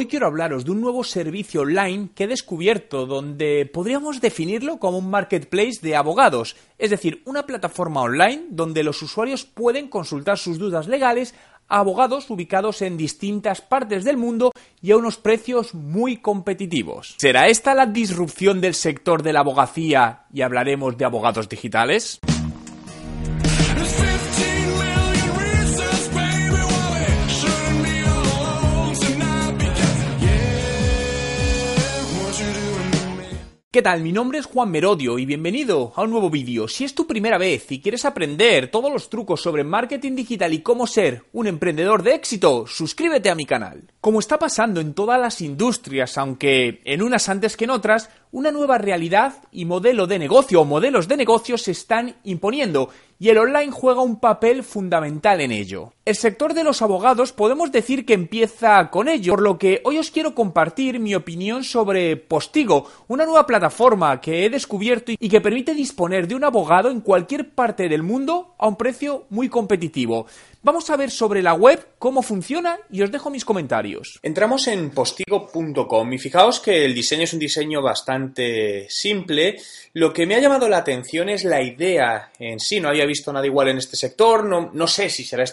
Hoy quiero hablaros de un nuevo servicio online que he descubierto donde podríamos definirlo como un marketplace de abogados, es decir, una plataforma online donde los usuarios pueden consultar sus dudas legales a abogados ubicados en distintas partes del mundo y a unos precios muy competitivos. ¿Será esta la disrupción del sector de la abogacía y hablaremos de abogados digitales? ¿Qué tal? Mi nombre es Juan Merodio y bienvenido a un nuevo vídeo. Si es tu primera vez y quieres aprender todos los trucos sobre marketing digital y cómo ser un emprendedor de éxito, suscríbete a mi canal. Como está pasando en todas las industrias, aunque en unas antes que en otras, una nueva realidad y modelo de negocio o modelos de negocio se están imponiendo y el online juega un papel fundamental en ello. El sector de los abogados podemos decir que empieza con ello, por lo que hoy os quiero compartir mi opinión sobre Postigo, una nueva plataforma que he descubierto y que permite disponer de un abogado en cualquier parte del mundo a un precio muy competitivo. Vamos a ver sobre la web cómo funciona y os dejo mis comentarios. Entramos en postigo.com y fijaos que el diseño es un diseño bastante simple. Lo que me ha llamado la atención es la idea en sí. No había visto nada igual en este sector. No, sé si será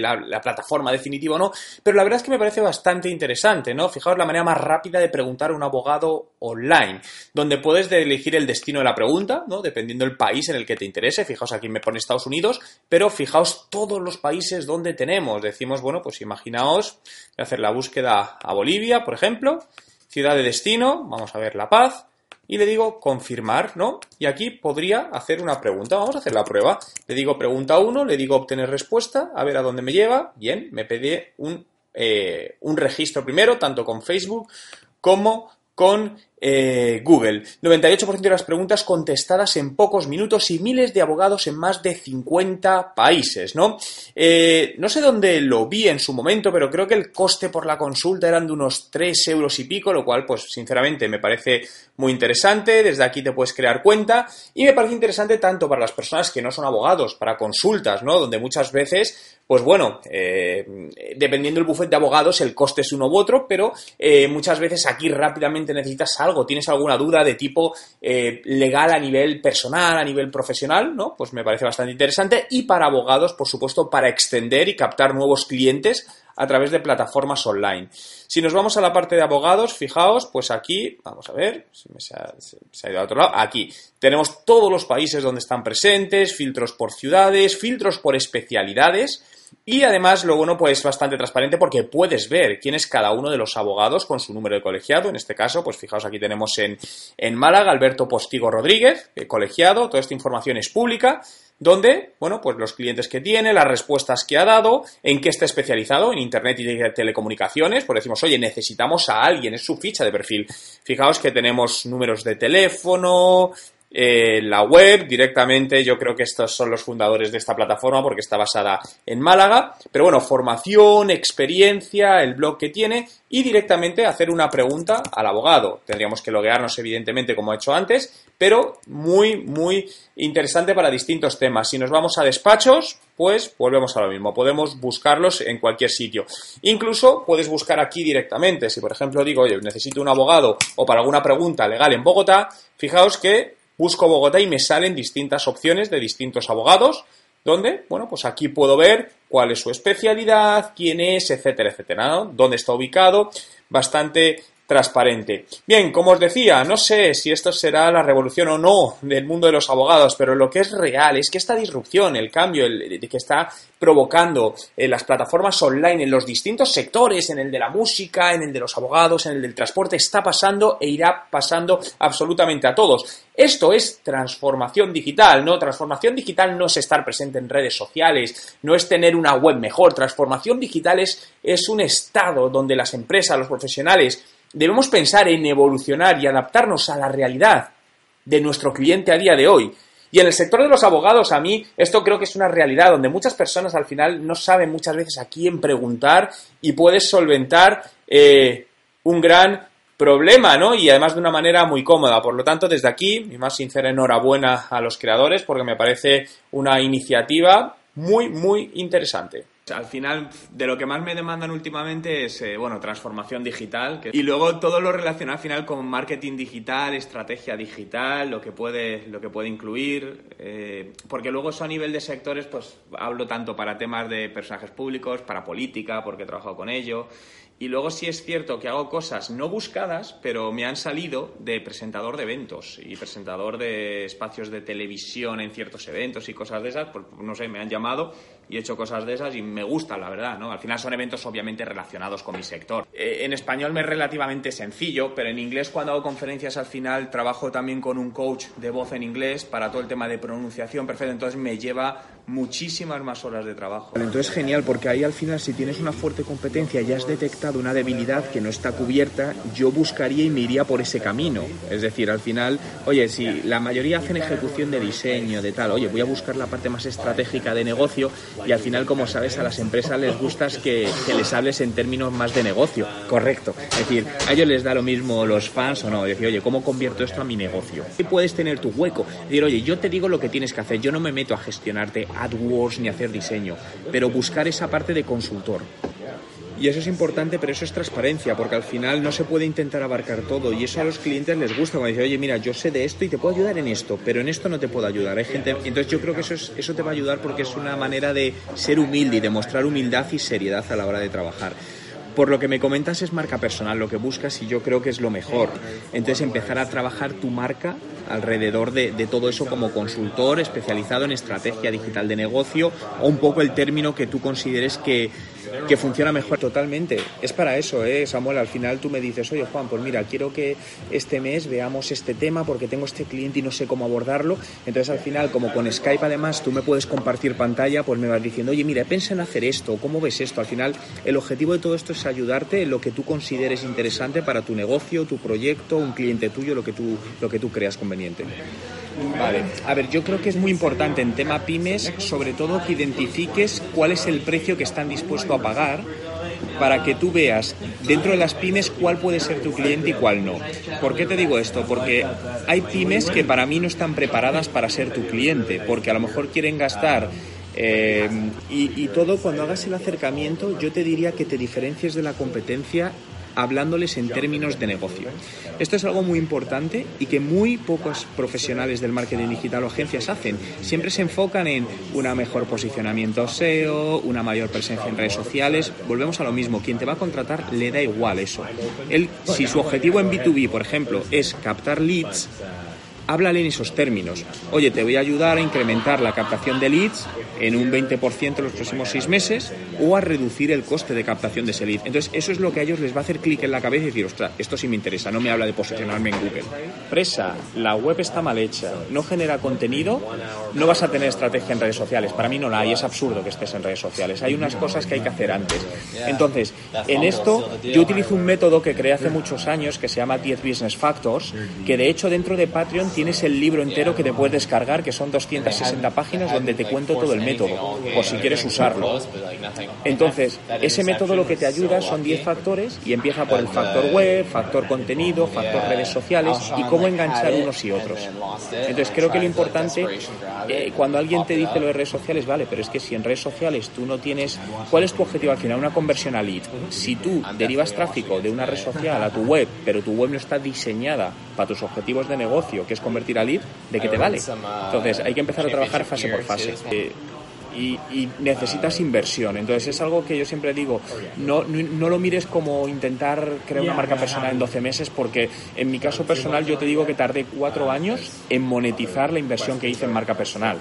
la, plataforma definitiva o no, pero la verdad es que me parece bastante interesante, ¿no? Fijaos la manera más rápida de preguntar a un abogado online, donde puedes elegir el destino de la pregunta, ¿no? Dependiendo del país en el que te interese. Fijaos aquí me pone Estados Unidos, pero fijaos todos los países donde tenemos. Decimos, bueno, pues imaginaos hacer la búsqueda a Bolivia, por ejemplo, ciudad de destino, vamos a ver La Paz, y le digo confirmar, ¿no? Y aquí podría hacer una pregunta. Vamos a hacer la prueba. Le digo pregunta 1, le digo obtener respuesta, a ver a dónde me lleva. Bien, me pide un, eh, un registro primero, tanto con Facebook como con eh, Google. 98% de las preguntas contestadas en pocos minutos y miles de abogados en más de 50 países, ¿no? Eh, no sé dónde lo vi en su momento, pero creo que el coste por la consulta eran de unos 3 euros y pico, lo cual, pues, sinceramente, me parece muy interesante. Desde aquí te puedes crear cuenta y me parece interesante tanto para las personas que no son abogados, para consultas, ¿no? Donde muchas veces, pues bueno, eh, dependiendo del bufete de abogados, el coste es uno u otro, pero muchas veces aquí rápidamente necesitas algo algo, tienes alguna duda de tipo eh, legal a nivel personal, a nivel profesional, ¿no? Pues me parece bastante interesante. Y para abogados, por supuesto, para extender y captar nuevos clientes a través de plataformas online. Si nos vamos a la parte de abogados, fijaos, pues aquí, vamos a ver, se, ha, se ha ido a otro lado, aquí tenemos todos los países donde están presentes, filtros por ciudades, filtros por especialidades, y además, lo bueno, pues bastante transparente porque puedes ver quién es cada uno de los abogados con su número de colegiado. En este caso, pues fijaos, aquí tenemos en, en Málaga Alberto Postigo Rodríguez, eh, colegiado. Toda esta información es pública donde, bueno, pues los clientes que tiene, las respuestas que ha dado, en qué está especializado, en Internet y telecomunicaciones, pues decimos, oye, necesitamos a alguien, es su ficha de perfil. Fijaos que tenemos números de teléfono, eh, la web directamente. Yo creo que estos son los fundadores de esta plataforma porque está basada en Málaga. Pero bueno, formación, experiencia, el blog que tiene y directamente hacer una pregunta al abogado. Tendríamos que loguearnos evidentemente como he hecho antes, pero muy, muy interesante para distintos temas. Si nos vamos a despachos, pues volvemos a lo mismo. Podemos buscarlos en cualquier sitio. Incluso puedes buscar aquí directamente. Si por ejemplo digo, oye, necesito un abogado o para alguna pregunta legal en Bogotá, fijaos que busco Bogotá y me salen distintas opciones de distintos abogados, donde, bueno, pues aquí puedo ver cuál es su especialidad, quién es, etcétera, etcétera, ¿no? dónde está ubicado, bastante transparente. Bien, como os decía, no sé si esto será la revolución o no del mundo de los abogados, pero lo que es real es que esta disrupción, el cambio el, que está provocando en las plataformas online, en los distintos sectores, en el de la música, en el de los abogados, en el del transporte, está pasando e irá pasando absolutamente a todos. Esto es transformación digital, ¿no? Transformación digital no es estar presente en redes sociales, no es tener una web mejor. Transformación digital es, es un estado donde las empresas, los profesionales, debemos pensar en evolucionar y adaptarnos a la realidad de nuestro cliente a día de hoy. Y en el sector de los abogados, a mí, esto creo que es una realidad donde muchas personas al final no saben muchas veces a quién preguntar y puedes solventar eh, un gran problema, ¿no? Y además de una manera muy cómoda. Por lo tanto, desde aquí, mi más sincera enhorabuena a los creadores porque me parece una iniciativa muy, muy interesante. Al final, de lo que más me demandan últimamente es, eh, bueno, transformación digital y luego todo lo relacionado al final con marketing digital, estrategia digital, lo que puede, lo que puede incluir, eh, porque luego eso a nivel de sectores, pues hablo tanto para temas de personajes públicos, para política, porque he trabajado con ello, y luego sí es cierto que hago cosas no buscadas, pero me han salido de presentador de eventos y presentador de espacios de televisión en ciertos eventos y cosas de esas. Pues, no sé, me han llamado y he hecho cosas de esas y me gustan, la verdad, ¿no? Al final son eventos obviamente relacionados con mi sector. Eh, en español me es relativamente sencillo, pero en inglés cuando hago conferencias al final trabajo también con un coach de voz en inglés para todo el tema de pronunciación perfecto, entonces me lleva muchísimas más horas de trabajo. Entonces genial, porque ahí al final si tienes una fuerte competencia y has detectado una debilidad que no está cubierta, yo buscaría y me iría por ese camino. Es decir, al final, oye, si la mayoría hacen ejecución de diseño, de tal, oye, voy a buscar la parte más estratégica de negocio y al final, como sabes, a las empresas les gusta que, que les hables en términos más de negocio. Correcto. Es decir, a ellos les da lo mismo los fans o no. Decir, oye, ¿cómo convierto esto a mi negocio? Y puedes tener tu hueco. Decir, oye, yo te digo lo que tienes que hacer. Yo no me meto a gestionarte AdWords ni hacer diseño, pero buscar esa parte de consultor. Y eso es importante, pero eso es transparencia, porque al final no se puede intentar abarcar todo. Y eso a los clientes les gusta, cuando dicen, oye, mira, yo sé de esto y te puedo ayudar en esto, pero en esto no te puedo ayudar. Hay gente... Entonces yo creo que eso, es, eso te va a ayudar porque es una manera de ser humilde y demostrar humildad y seriedad a la hora de trabajar. Por lo que me comentas es marca personal, lo que buscas y yo creo que es lo mejor. Entonces empezar a trabajar tu marca alrededor de, de, todo eso como consultor especializado en estrategia digital de negocio o un poco el término que tú consideres que, que funciona mejor totalmente. Es para eso, ¿eh? Samuel. Al final tú me dices, oye Juan, pues mira, quiero que este mes veamos este tema porque tengo este cliente y no sé cómo abordarlo. Entonces al final, como con Skype además tú me puedes compartir pantalla, pues me vas diciendo, oye, mira, piensa en hacer esto, ¿cómo ves esto? Al final, el objetivo de todo esto es ayudarte en lo que tú consideres interesante para tu negocio, tu proyecto, un cliente tuyo, lo que tú, lo que tú creas conveniente. Vale. A ver, yo creo que es muy importante en tema pymes, sobre todo que identifiques cuál es el precio que están dispuestos a pagar para que tú veas dentro de las pymes cuál puede ser tu cliente y cuál no. ¿Por qué te digo esto? Porque hay pymes que para mí no están preparadas para ser tu cliente, porque a lo mejor quieren gastar eh, y, y, todo cuando hagas el acercamiento yo te diría que te diferencies de la competencia hablándoles en términos de negocio. Esto es algo muy importante y que muy pocos profesionales del marketing digital o agencias hacen. Siempre se enfocan en un mejor posicionamiento SEO, una mayor presencia en redes sociales. Volvemos a lo mismo, quien te va a contratar le da igual eso. Él, si su objetivo en B2B, por ejemplo, es captar leads, háblale en esos términos. Oye, te voy a ayudar a incrementar la captación de leads en un 20% en los próximos seis meses o a reducir el coste de captación de ese lead. Entonces, eso es lo que a ellos les va a hacer clic en la cabeza y decir, ostras, esto sí me interesa, no me habla de posicionarme en Google. Presa, la web está mal hecha, no genera contenido, no vas a tener estrategia en redes sociales. Para mí no la hay, es absurdo que estés en redes sociales. Hay unas cosas que hay que hacer antes. Entonces, en esto yo utilizo un método que creé hace muchos años que se llama 10 Business Factors, que de hecho dentro de Patreon tienes el libro entero que te puedes descargar, que son 260 páginas donde te cuento todo el método, por si quieres usarlo. Entonces, ese método lo que te ayuda son 10 factores y empieza por el factor web, factor contenido, factor redes sociales y cómo enganchar unos y otros. Entonces, creo que lo importante, eh, cuando alguien te dice lo de redes sociales, vale, pero es que si en redes sociales tú no tienes, ¿cuál es tu objetivo al final? Una conversión a lead. Si tú derivas tráfico de una red social a tu web, pero tu web no está diseñada para tus objetivos de negocio, que es convertir a lead, ¿de qué te vale? Entonces, hay que empezar a trabajar fase por fase. Eh, y, y, necesitas inversión. Entonces es algo que yo siempre digo, no, no, no, lo mires como intentar crear una marca personal en 12 meses, porque en mi caso personal yo te digo que tardé cuatro años en monetizar la inversión que hice en marca personal.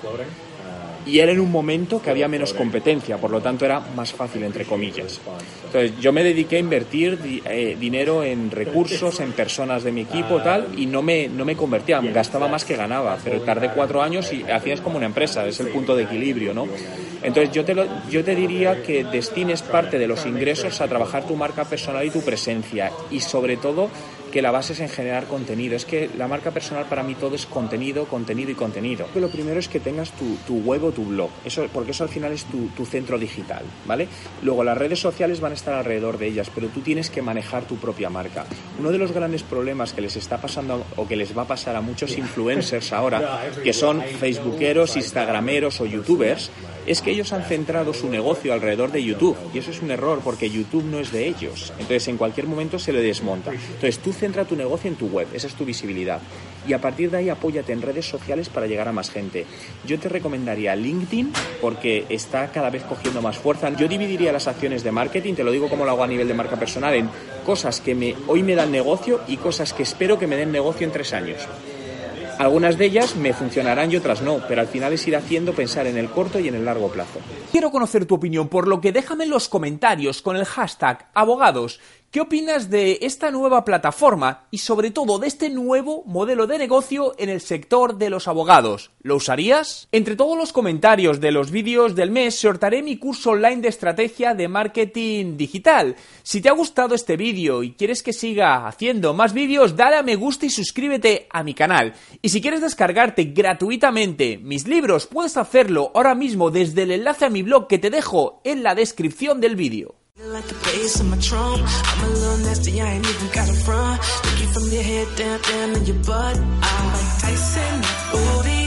Y era en un momento que había menos competencia, por lo tanto era más fácil, entre comillas. Entonces yo me dediqué a invertir eh, dinero en recursos, en personas de mi equipo, tal, y no me, no me convertía, gastaba más que ganaba, pero tardé cuatro años y hacías como una empresa, es el punto de equilibrio, ¿no? Entonces yo te, lo, yo te diría que destines parte de los ingresos a trabajar tu marca personal y tu presencia, y sobre todo que la base es en generar contenido. Es que la marca personal para mí todo es contenido, contenido y contenido. Lo primero es que tengas tu, tu web o tu blog, eso, porque eso al final es tu, tu centro digital, ¿vale? Luego las redes sociales van a estar alrededor de ellas, pero tú tienes que manejar tu propia marca. Uno de los grandes problemas que les está pasando o que les va a pasar a muchos influencers ahora, que son facebookeros, instagrameros o youtubers, es que ellos han centrado su negocio alrededor de YouTube y eso es un error porque YouTube no es de ellos. Entonces en cualquier momento se le desmonta. Entonces tú centra tu negocio en tu web, esa es tu visibilidad. Y a partir de ahí apóyate en redes sociales para llegar a más gente. Yo te recomendaría LinkedIn porque está cada vez cogiendo más fuerza. Yo dividiría las acciones de marketing, te lo digo como lo hago a nivel de marca personal, en cosas que me, hoy me dan negocio y cosas que espero que me den negocio en tres años. Algunas de ellas me funcionarán y otras no, pero al final es ir haciendo pensar en el corto y en el largo plazo. Quiero conocer tu opinión, por lo que déjame en los comentarios con el hashtag abogados ¿Qué opinas de esta nueva plataforma y sobre todo de este nuevo modelo de negocio en el sector de los abogados? ¿Lo usarías? Entre todos los comentarios de los vídeos del mes sortaré mi curso online de estrategia de marketing digital. Si te ha gustado este vídeo y quieres que siga haciendo más vídeos, dale a me gusta y suscríbete a mi canal. Y si quieres descargarte gratuitamente mis libros, puedes hacerlo ahora mismo desde el enlace a mi blog que te dejo en la descripción del vídeo. like the bass of my trunk. I'm a little nasty, I ain't even got a front. Looking from your head down, down in your butt. I like Tyson, booty.